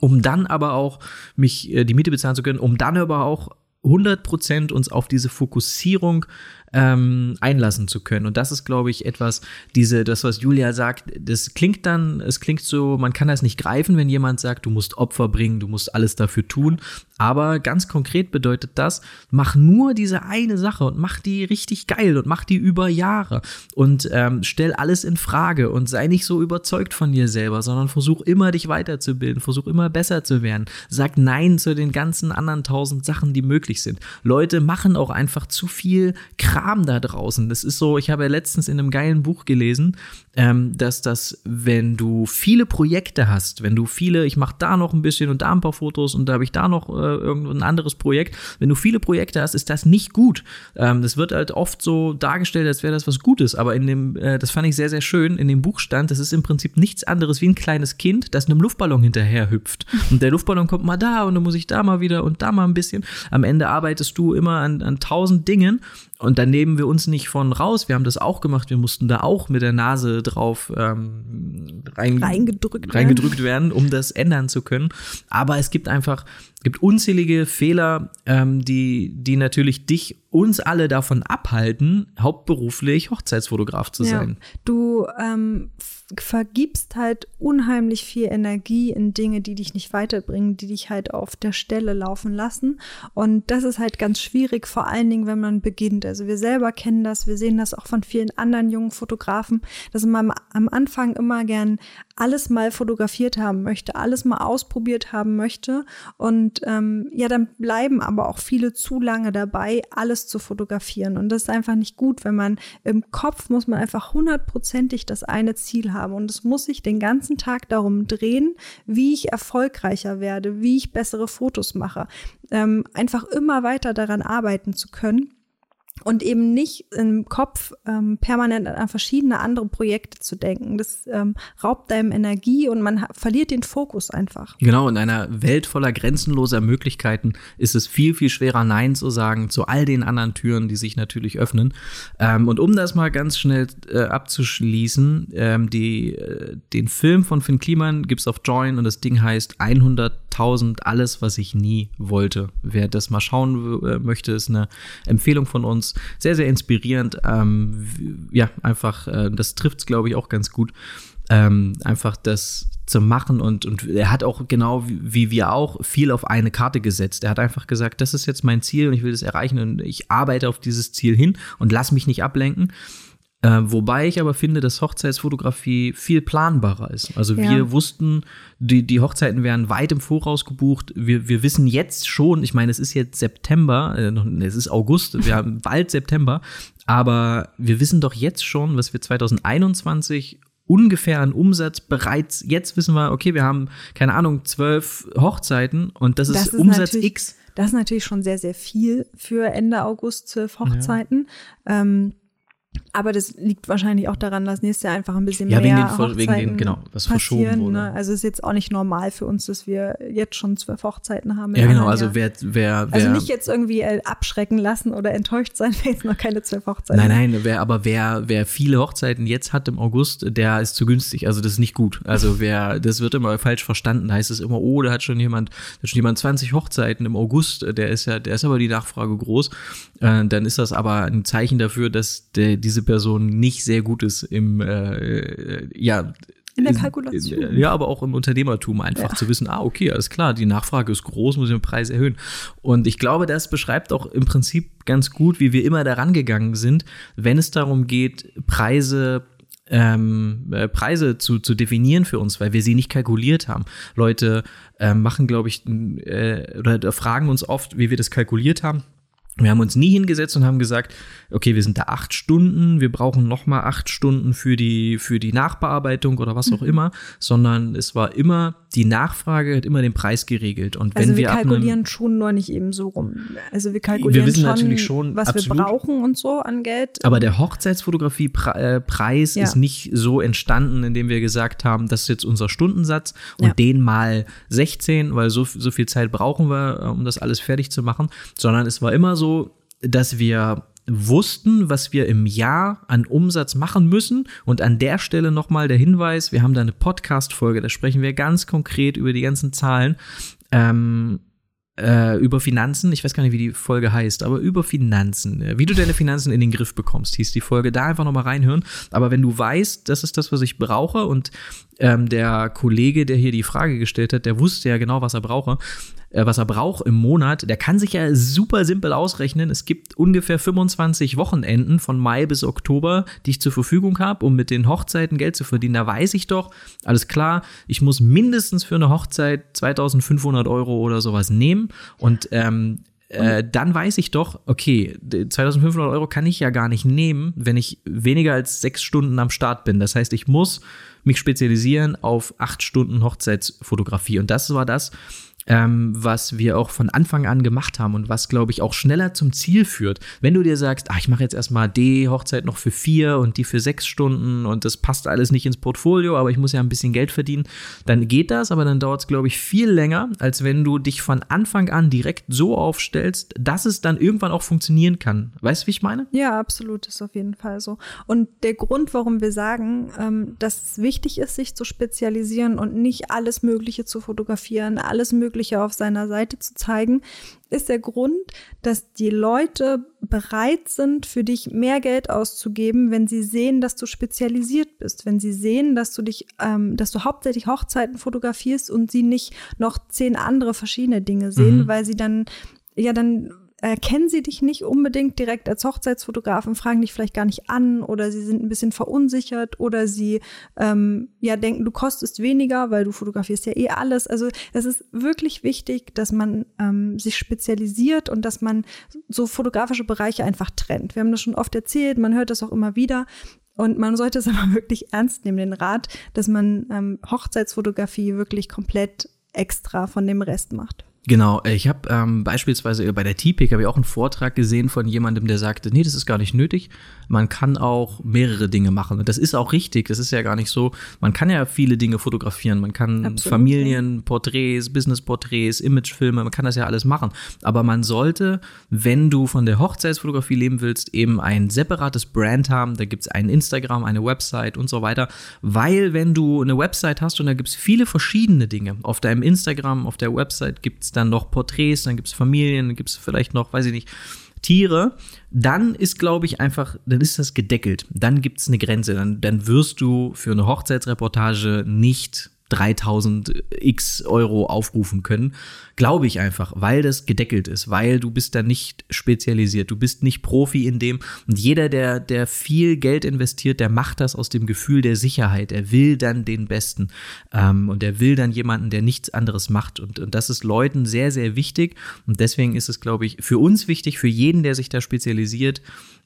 um dann aber auch mich äh, die Miete bezahlen zu können, um dann aber auch 100 Prozent uns auf diese Fokussierung ähm, einlassen zu können. Und das ist, glaube ich, etwas, diese, das, was Julia sagt, das klingt dann, es klingt so, man kann das nicht greifen, wenn jemand sagt, du musst Opfer bringen, du musst alles dafür tun. Aber ganz konkret bedeutet das, mach nur diese eine Sache und mach die richtig geil und mach die über Jahre und ähm, stell alles in Frage und sei nicht so überzeugt von dir selber, sondern versuch immer dich weiterzubilden, versuch immer besser zu werden. Sag Nein zu den ganzen anderen tausend Sachen, die möglich sind. Leute machen auch einfach zu viel Kram da draußen. Das ist so, ich habe ja letztens in einem geilen Buch gelesen, ähm, dass das, wenn du viele Projekte hast, wenn du viele, ich mache da noch ein bisschen und da ein paar Fotos und da habe ich da noch äh, irgendein anderes Projekt, wenn du viele Projekte hast, ist das nicht gut. Ähm, das wird halt oft so dargestellt, als wäre das was Gutes, aber in dem, äh, das fand ich sehr, sehr schön, in dem Buch stand, das ist im Prinzip nichts anderes wie ein kleines Kind, das einem Luftballon hinterher hüpft. Und der Luftballon kommt mal da und dann muss ich da mal wieder und da mal ein bisschen. Am Ende arbeitest du immer an, an tausend Dingen und dann nehmen wir uns nicht von raus. Wir haben das auch gemacht. Wir mussten da auch mit der Nase drauf ähm, rein, reingedrückt, reingedrückt werden. werden, um das ändern zu können. Aber es gibt einfach, gibt unzählige Fehler, ähm, die, die natürlich dich, uns alle davon abhalten, hauptberuflich Hochzeitsfotograf zu sein. Ja, du ähm, vergibst halt unheimlich viel Energie in Dinge, die dich nicht weiterbringen, die dich halt auf der Stelle laufen lassen. Und das ist halt ganz schwierig, vor allen Dingen, wenn man beginnt. Also wir selber kennen das, wir sehen das auch von vielen anderen jungen Fotografen, dass man am Anfang immer gern alles mal fotografiert haben möchte, alles mal ausprobiert haben möchte. Und ähm, ja, dann bleiben aber auch viele zu lange dabei, alles zu fotografieren. Und das ist einfach nicht gut, wenn man im Kopf muss man einfach hundertprozentig das eine Ziel haben. Und es muss sich den ganzen Tag darum drehen, wie ich erfolgreicher werde, wie ich bessere Fotos mache. Ähm, einfach immer weiter daran arbeiten zu können und eben nicht im Kopf ähm, permanent an verschiedene andere Projekte zu denken. Das ähm, raubt einem Energie und man verliert den Fokus einfach. Genau, in einer Welt voller grenzenloser Möglichkeiten ist es viel, viel schwerer, Nein zu sagen zu all den anderen Türen, die sich natürlich öffnen. Ähm, und um das mal ganz schnell äh, abzuschließen, ähm, die, äh, den Film von Finn Kliman gibt's auf Join und das Ding heißt 100.000 alles, was ich nie wollte. Wer das mal schauen äh, möchte, ist eine Empfehlung von uns sehr, sehr inspirierend. Ähm, ja, einfach, äh, das trifft es, glaube ich, auch ganz gut. Ähm, einfach das zu machen und, und er hat auch genau wie wir auch viel auf eine Karte gesetzt. Er hat einfach gesagt, das ist jetzt mein Ziel und ich will das erreichen und ich arbeite auf dieses Ziel hin und lass mich nicht ablenken. Äh, wobei ich aber finde, dass Hochzeitsfotografie viel planbarer ist. Also ja. wir wussten, die, die Hochzeiten werden weit im Voraus gebucht. Wir, wir wissen jetzt schon, ich meine, es ist jetzt September, äh, es ist August, wir haben bald September, aber wir wissen doch jetzt schon, was wir 2021 ungefähr an Umsatz bereits, jetzt wissen wir, okay, wir haben, keine Ahnung, zwölf Hochzeiten und das, das ist, ist Umsatz X. Das ist natürlich schon sehr, sehr viel für Ende August, zwölf Hochzeiten. Ja. Ähm, aber das liegt wahrscheinlich auch daran, dass nächstes Jahr einfach ein bisschen ja, mehr wegen den, wegen den, genau, was verschoben wurde. Ne? Also ist jetzt auch nicht normal für uns, dass wir jetzt schon zwölf Hochzeiten haben. Ja, genau. Also wer, wer, wer, also nicht jetzt irgendwie äh, abschrecken lassen oder enttäuscht sein, wenn jetzt noch keine zwölf Hochzeiten. Nein, nein. Wer, aber wer, wer viele Hochzeiten jetzt hat im August, der ist zu günstig. Also das ist nicht gut. Also wer, das wird immer falsch verstanden. Da heißt es immer, oh, da hat schon jemand, da hat schon jemand 20 Hochzeiten im August. Der ist ja, der ist aber die Nachfrage groß. Äh, dann ist das aber ein Zeichen dafür, dass der, diese Person nicht sehr gut ist im, äh, ja, in der Kalkulation. Ja, aber auch im Unternehmertum einfach ja. zu wissen, ah, okay, alles klar, die Nachfrage ist groß, muss ich den Preis erhöhen. Und ich glaube, das beschreibt auch im Prinzip ganz gut, wie wir immer daran gegangen sind, wenn es darum geht, Preise ähm, äh, Preise zu, zu definieren für uns, weil wir sie nicht kalkuliert haben. Leute äh, machen, glaube ich, äh, oder fragen uns oft, wie wir das kalkuliert haben. Wir haben uns nie hingesetzt und haben gesagt, okay, wir sind da acht Stunden, wir brauchen noch mal acht Stunden für die, für die Nachbearbeitung oder was auch mhm. immer, sondern es war immer, die Nachfrage hat immer den Preis geregelt. Und wenn also wir, wir kalkulieren schon nur nicht eben so rum. Also wir kalkulieren wir wissen schon, natürlich schon, was absolut, wir brauchen und so an Geld. Aber der Hochzeitsfotografie-Preis äh, ja. ist nicht so entstanden, indem wir gesagt haben, das ist jetzt unser Stundensatz und ja. den mal 16, weil so, so viel Zeit brauchen wir, äh, um das alles fertig zu machen, sondern es war immer so, dass wir wussten, was wir im Jahr an Umsatz machen müssen. Und an der Stelle nochmal der Hinweis, wir haben da eine Podcast-Folge, da sprechen wir ganz konkret über die ganzen Zahlen. Ähm, äh, über Finanzen, ich weiß gar nicht, wie die Folge heißt, aber über Finanzen, wie du deine Finanzen in den Griff bekommst, hieß die Folge, da einfach nochmal reinhören. Aber wenn du weißt, das ist das, was ich brauche und ähm, der Kollege, der hier die Frage gestellt hat, der wusste ja genau, was er brauche, was er braucht im Monat, der kann sich ja super simpel ausrechnen. Es gibt ungefähr 25 Wochenenden von Mai bis Oktober, die ich zur Verfügung habe, um mit den Hochzeiten Geld zu verdienen. Da weiß ich doch, alles klar, ich muss mindestens für eine Hochzeit 2500 Euro oder sowas nehmen und ähm, äh, dann weiß ich doch, okay, 2500 Euro kann ich ja gar nicht nehmen, wenn ich weniger als sechs Stunden am Start bin. Das heißt, ich muss mich spezialisieren auf acht Stunden Hochzeitsfotografie. Und das war das, ähm, was wir auch von Anfang an gemacht haben und was, glaube ich, auch schneller zum Ziel führt. Wenn du dir sagst, ach, ich mache jetzt erstmal die Hochzeit noch für vier und die für sechs Stunden und das passt alles nicht ins Portfolio, aber ich muss ja ein bisschen Geld verdienen, dann geht das, aber dann dauert es, glaube ich, viel länger, als wenn du dich von Anfang an direkt so aufstellst, dass es dann irgendwann auch funktionieren kann. Weißt du, wie ich meine? Ja, absolut, ist auf jeden Fall so. Und der Grund, warum wir sagen, ähm, dass es wichtig ist, sich zu spezialisieren und nicht alles Mögliche zu fotografieren, alles Mögliche Mögliche auf seiner Seite zu zeigen, ist der Grund, dass die Leute bereit sind, für dich mehr Geld auszugeben, wenn sie sehen, dass du spezialisiert bist, wenn sie sehen, dass du dich, ähm, dass du hauptsächlich Hochzeiten fotografierst und sie nicht noch zehn andere verschiedene Dinge sehen, mhm. weil sie dann ja dann erkennen sie dich nicht unbedingt direkt als Hochzeitsfotografen, fragen dich vielleicht gar nicht an oder sie sind ein bisschen verunsichert oder sie ähm, ja denken, du kostest weniger, weil du fotografierst ja eh alles. Also es ist wirklich wichtig, dass man ähm, sich spezialisiert und dass man so fotografische Bereiche einfach trennt. Wir haben das schon oft erzählt, man hört das auch immer wieder. Und man sollte es aber wirklich ernst nehmen, den Rat, dass man ähm, Hochzeitsfotografie wirklich komplett extra von dem Rest macht. Genau, äh, ich habe ähm, beispielsweise bei der TPIC habe ich auch einen Vortrag gesehen von jemandem, der sagte, nee, das ist gar nicht nötig. Man kann auch mehrere Dinge machen. Und das ist auch richtig. Das ist ja gar nicht so. Man kann ja viele Dinge fotografieren. Man kann Absolut, Familien, Porträts, Business-Porträts, Imagefilme, man kann das ja alles machen. Aber man sollte, wenn du von der Hochzeitsfotografie leben willst, eben ein separates Brand haben. Da gibt's ein Instagram, eine Website und so weiter. Weil wenn du eine Website hast und da gibt's viele verschiedene Dinge. Auf deinem Instagram, auf der Website gibt's dann noch Porträts, dann gibt es Familien, dann gibt es vielleicht noch, weiß ich nicht, Tiere, dann ist, glaube ich, einfach, dann ist das gedeckelt. Dann gibt es eine Grenze. Dann, dann wirst du für eine Hochzeitsreportage nicht 3000 x Euro aufrufen können. Glaube ich einfach, weil das gedeckelt ist, weil du bist da nicht spezialisiert, du bist nicht Profi in dem und jeder, der, der viel Geld investiert, der macht das aus dem Gefühl der Sicherheit. Er will dann den Besten ähm, und er will dann jemanden, der nichts anderes macht und, und das ist Leuten sehr, sehr wichtig und deswegen ist es, glaube ich, für uns wichtig, für jeden, der sich da spezialisiert,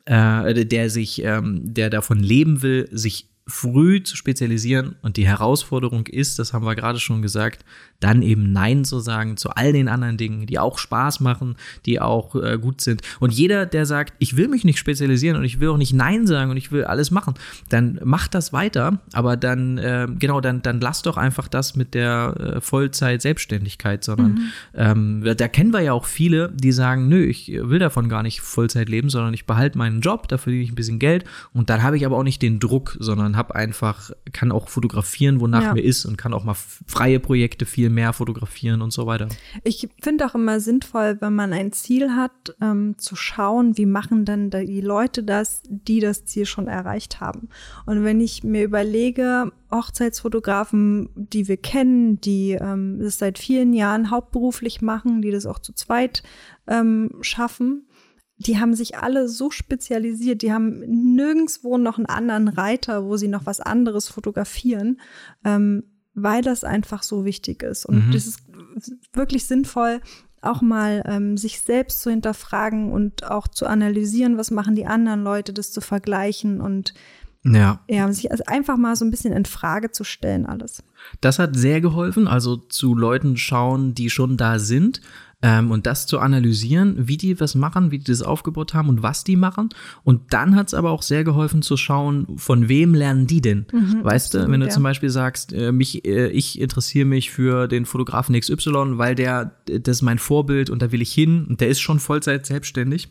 äh, der sich, ähm, der davon leben will, sich früh zu spezialisieren. Und die Herausforderung ist, das haben wir gerade schon gesagt, dann eben Nein zu sagen zu all den anderen Dingen, die auch Spaß machen, die auch äh, gut sind. Und jeder, der sagt, ich will mich nicht spezialisieren und ich will auch nicht Nein sagen und ich will alles machen, dann macht das weiter. Aber dann, äh, genau, dann, dann lass doch einfach das mit der äh, Vollzeit-Selbstständigkeit, sondern mhm. ähm, da kennen wir ja auch viele, die sagen, nö, ich will davon gar nicht Vollzeit leben, sondern ich behalte meinen Job, da verdiene ich ein bisschen Geld und dann habe ich aber auch nicht den Druck, sondern habe einfach, kann auch fotografieren, wonach ja. mir ist und kann auch mal freie Projekte viel mehr fotografieren und so weiter. Ich finde auch immer sinnvoll, wenn man ein Ziel hat, ähm, zu schauen, wie machen denn die Leute das, die das Ziel schon erreicht haben. Und wenn ich mir überlege, Hochzeitsfotografen, die wir kennen, die ähm, das seit vielen Jahren hauptberuflich machen, die das auch zu zweit ähm, schaffen, die haben sich alle so spezialisiert, die haben nirgendswo noch einen anderen Reiter, wo sie noch was anderes fotografieren. Ähm, weil das einfach so wichtig ist. Und mhm. das ist wirklich sinnvoll, auch mal ähm, sich selbst zu hinterfragen und auch zu analysieren, was machen die anderen Leute, das zu vergleichen und Ja. ja, sich also einfach mal so ein bisschen in Frage zu stellen, alles. Das hat sehr geholfen, also zu Leuten schauen, die schon da sind ähm, und das zu analysieren, wie die was machen, wie die das aufgebaut haben und was die machen. Und dann hat es aber auch sehr geholfen zu schauen, von wem lernen die denn? weißt du, wenn du ja. zum Beispiel sagst, äh, mich, äh, ich interessiere mich für den Fotografen XY, weil der, das ist mein Vorbild und da will ich hin und der ist schon Vollzeit selbstständig.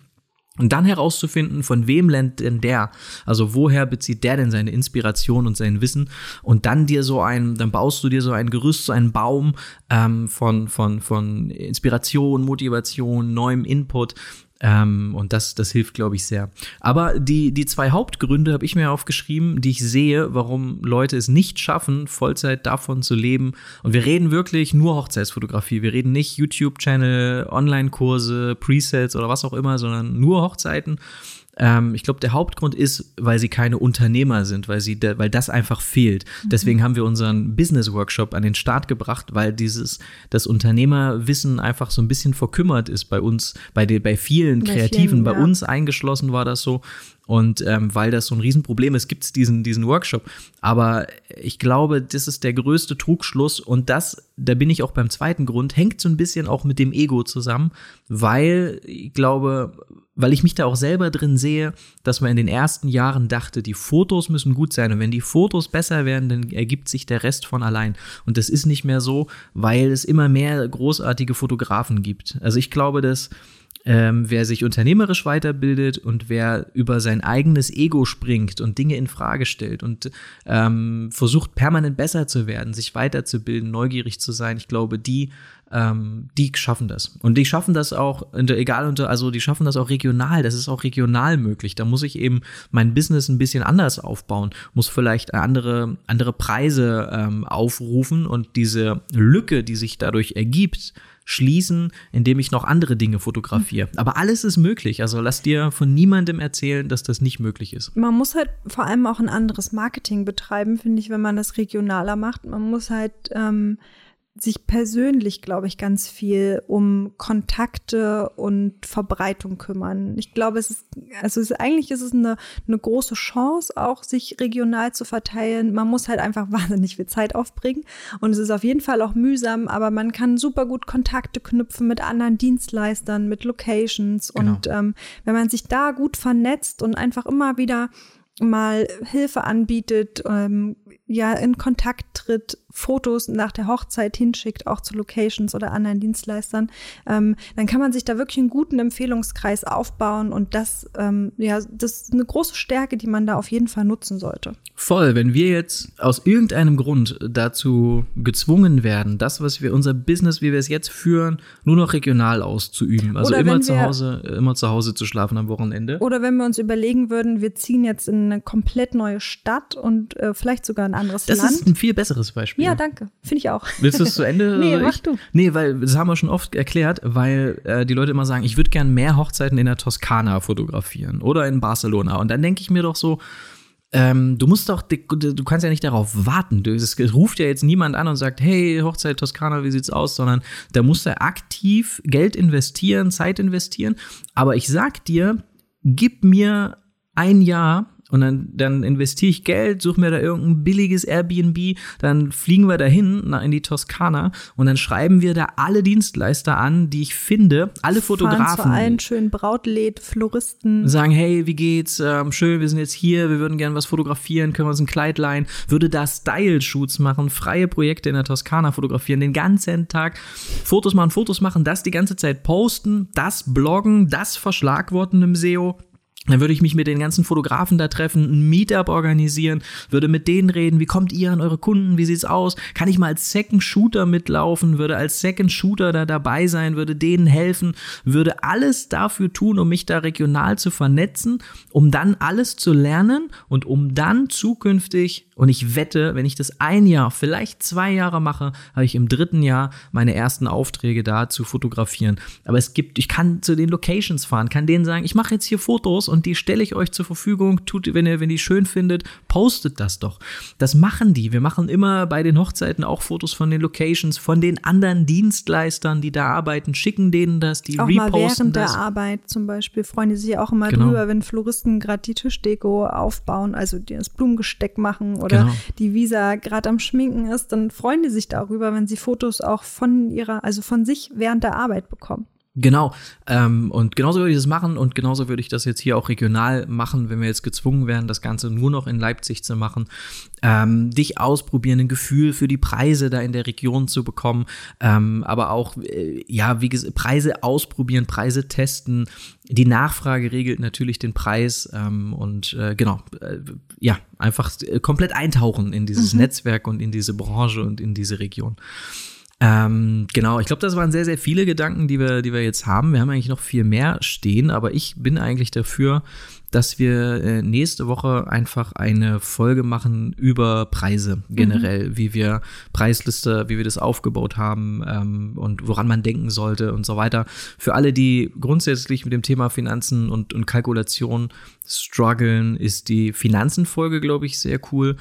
Und dann herauszufinden, von wem lernt denn der? Also woher bezieht der denn seine Inspiration und sein Wissen? Und dann dir so ein, dann baust du dir so ein Gerüst, so einen Baum ähm, von, von, von Inspiration, Motivation, neuem Input. Ähm, und das, das hilft, glaube ich, sehr. Aber die, die zwei Hauptgründe habe ich mir aufgeschrieben, die ich sehe, warum Leute es nicht schaffen, Vollzeit davon zu leben. Und wir reden wirklich nur Hochzeitsfotografie. Wir reden nicht YouTube-Channel, Online-Kurse, Presets oder was auch immer, sondern nur Hochzeiten. Ähm, ich glaube, der Hauptgrund ist, weil sie keine Unternehmer sind, weil sie, weil das einfach fehlt. Deswegen haben wir unseren Business Workshop an den Start gebracht, weil dieses, das Unternehmerwissen einfach so ein bisschen verkümmert ist bei uns, bei den, bei vielen Bei Kreativen, vielen, bei ja. uns eingeschlossen war das so. Und ähm, weil das so ein Riesenproblem ist, gibt es diesen, diesen Workshop. Aber ich glaube, das ist der größte Trugschluss. Und das, da bin ich auch beim zweiten Grund, hängt so ein bisschen auch mit dem Ego zusammen, weil ich glaube, weil ich mich da auch selber drin sehe, dass man in den ersten Jahren dachte, die Fotos müssen gut sein. Und wenn die Fotos besser werden, dann ergibt sich der Rest von allein. Und das ist nicht mehr so, weil es immer mehr großartige Fotografen gibt. Also ich glaube, dass ähm, wer sich unternehmerisch weiterbildet und wer über sein eigenes Ego springt und Dinge in Frage stellt und ähm, versucht permanent besser zu werden, sich weiterzubilden, neugierig zu sein, ich glaube, die ähm, die schaffen das. Und die schaffen das auch, egal unter, also die schaffen das auch regional, das ist auch regional möglich. Da muss ich eben mein Business ein bisschen anders aufbauen, muss vielleicht andere, andere Preise ähm, aufrufen und diese Lücke, die sich dadurch ergibt, schließen, indem ich noch andere Dinge fotografiere. Aber alles ist möglich. Also lass dir von niemandem erzählen, dass das nicht möglich ist. Man muss halt vor allem auch ein anderes Marketing betreiben, finde ich, wenn man das regionaler macht. Man muss halt ähm, sich persönlich, glaube ich, ganz viel um Kontakte und Verbreitung kümmern. Ich glaube, es ist, also es ist, eigentlich ist es eine, eine große Chance, auch sich regional zu verteilen. Man muss halt einfach wahnsinnig viel Zeit aufbringen und es ist auf jeden Fall auch mühsam, aber man kann super gut Kontakte knüpfen mit anderen Dienstleistern, mit Locations Genau. und ähm, wenn man sich da gut vernetzt und einfach immer wieder mal Hilfe anbietet, ähm, ja, in Kontakt tritt, Fotos nach der Hochzeit hinschickt, auch zu Locations oder anderen Dienstleistern, ähm, dann kann man sich da wirklich einen guten Empfehlungskreis aufbauen und das, ähm, ja, das ist eine große Stärke, die man da auf jeden Fall nutzen sollte. Voll, wenn wir jetzt aus irgendeinem Grund dazu gezwungen werden, das, was wir, unser Business, wie wir es jetzt führen, nur noch regional auszuüben. Also immer zu Hause, immer zu Hause zu schlafen am Wochenende. Oder wenn wir uns überlegen würden, wir ziehen jetzt in eine komplett neue Stadt und äh, vielleicht sogar ein anderes Das Land. ist ein viel besseres Beispiel. Ja, danke. Finde ich auch. Willst du es zu Ende? Nee, mach ich? du. Nee, weil das haben wir schon oft erklärt, weil äh, die Leute immer sagen, ich würde gern mehr Hochzeiten in der Toskana fotografieren oder in Barcelona. Und dann denke ich mir doch so, ähm, du musst doch, du kannst ja nicht darauf warten. Es ruft ja jetzt niemand an und sagt, hey, Hochzeit Toskana, wie sieht's aus? Sondern da musst du aktiv Geld investieren, Zeit investieren. Aber ich sag dir, gib mir ein Jahr und dann, dann investiere ich Geld, suche mir da irgendein billiges Airbnb, dann fliegen wir dahin in die Toskana und dann schreiben wir da alle Dienstleister an, die ich finde, alle Fahren zu allen Fotografen. schönen Brautläd, Floristen. Sagen, hey, wie geht's? Ähm, schön, wir sind jetzt hier, wir würden gerne was fotografieren, können wir uns ein Kleid leihen, würde da Style-Shoots machen, freie Projekte in der Toskana fotografieren, den ganzen Tag Fotos machen, Fotos machen, das die ganze Zeit posten, das bloggen, das verschlagworten im SEO. Dann würde ich mich mit den ganzen Fotografen da treffen, ein Meetup organisieren, würde mit denen reden, wie kommt ihr an eure Kunden, wie sieht's aus? Kann ich mal als Second Shooter mitlaufen, würde als Second Shooter da dabei sein, würde denen helfen, würde alles dafür tun, um mich da regional zu vernetzen, um dann alles zu lernen und um dann zukünftig Und ich wette, wenn ich das ein Jahr, vielleicht zwei Jahre mache, habe ich im dritten Jahr meine ersten Aufträge da zu fotografieren. Aber es gibt, ich kann zu den Locations fahren, kann denen sagen, ich mache jetzt hier Fotos und die stelle ich euch zur Verfügung. Tut, wenn ihr, wenn ihr schön findet, postet das doch. Das machen die. Wir machen immer bei den Hochzeiten auch Fotos von den Locations, von den anderen Dienstleistern, die da arbeiten, schicken denen das, die auch reposten mal während das. der Arbeit zum Beispiel freuen die sich auch immer Genau. drüber, wenn Floristen gerade die Tischdeko aufbauen, also die das Blumengesteck machen oder Genau. die Visa gerade am Schminken ist, dann freuen die sich darüber, wenn sie Fotos auch von ihrer, also von sich während der Arbeit bekommen. Genau. Ähm, und genauso würde ich das machen und genauso würde ich das jetzt hier auch regional machen, wenn wir jetzt gezwungen wären, das Ganze nur noch in Leipzig zu machen. Ähm, dich ausprobieren, ein Gefühl für die Preise da in der Region zu bekommen, ähm, aber auch, äh, ja, wie gesagt, Preise ausprobieren, Preise testen. Die Nachfrage regelt natürlich den Preis ähm, und äh, genau, äh, ja, einfach äh, komplett eintauchen in dieses Netzwerk und in diese Branche und in diese Region. Ähm, genau, ich glaube, das waren sehr, sehr viele Gedanken, die wir, die wir jetzt haben. Wir haben eigentlich noch viel mehr stehen, aber ich bin eigentlich dafür, dass wir äh, nächste Woche einfach eine Folge machen über Preise generell, wie wir Preisliste, wie wir das aufgebaut haben ähm, und woran man denken sollte und so weiter. Für alle, die grundsätzlich mit dem Thema Finanzen und, und Kalkulation strugglen, ist die Finanzenfolge, glaube ich, sehr cool.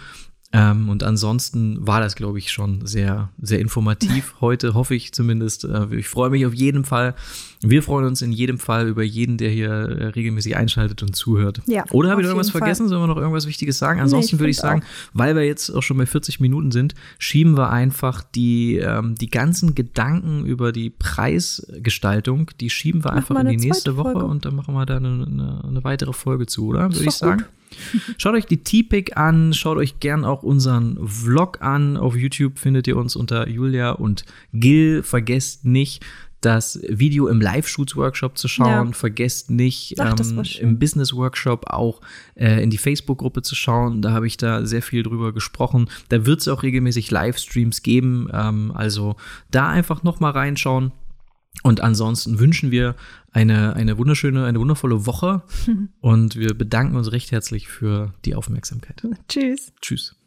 Ähm, und ansonsten war das, glaube ich, schon sehr, sehr informativ heute, hoffe ich zumindest. Äh, ich freue mich auf jeden Fall. Wir freuen uns in jedem Fall über jeden, der hier äh, regelmäßig einschaltet und zuhört. Ja, Oder habe ich noch irgendwas jeden Fall. vergessen? Sollen wir noch irgendwas Wichtiges sagen? Ansonsten ich würde ich sagen, weil wir jetzt auch schon bei 40 Minuten sind, schieben wir einfach die, ähm, die ganzen Gedanken über die Preisgestaltung, die schieben wir einfach mal in die nächste Woche Folge. und dann machen wir da eine, eine, eine weitere Folge zu, oder? Würde ich sagen. Schaut euch die T-Pick an, schaut euch gern auch unseren Vlog an. Auf YouTube findet ihr uns unter Julia und Gil. Vergesst nicht, das Video im Live-Shoots-Workshop zu schauen. Ja. Vergesst nicht, Ach, ähm, im Business-Workshop auch äh, in die Facebook-Gruppe zu schauen. Da habe ich da sehr viel drüber gesprochen. Da wird es auch regelmäßig Livestreams geben. Ähm, also da einfach noch mal reinschauen. Und ansonsten wünschen wir eine, eine wunderschöne, eine wundervolle Woche und wir bedanken uns recht herzlich für die Aufmerksamkeit. Tschüss. Tschüss.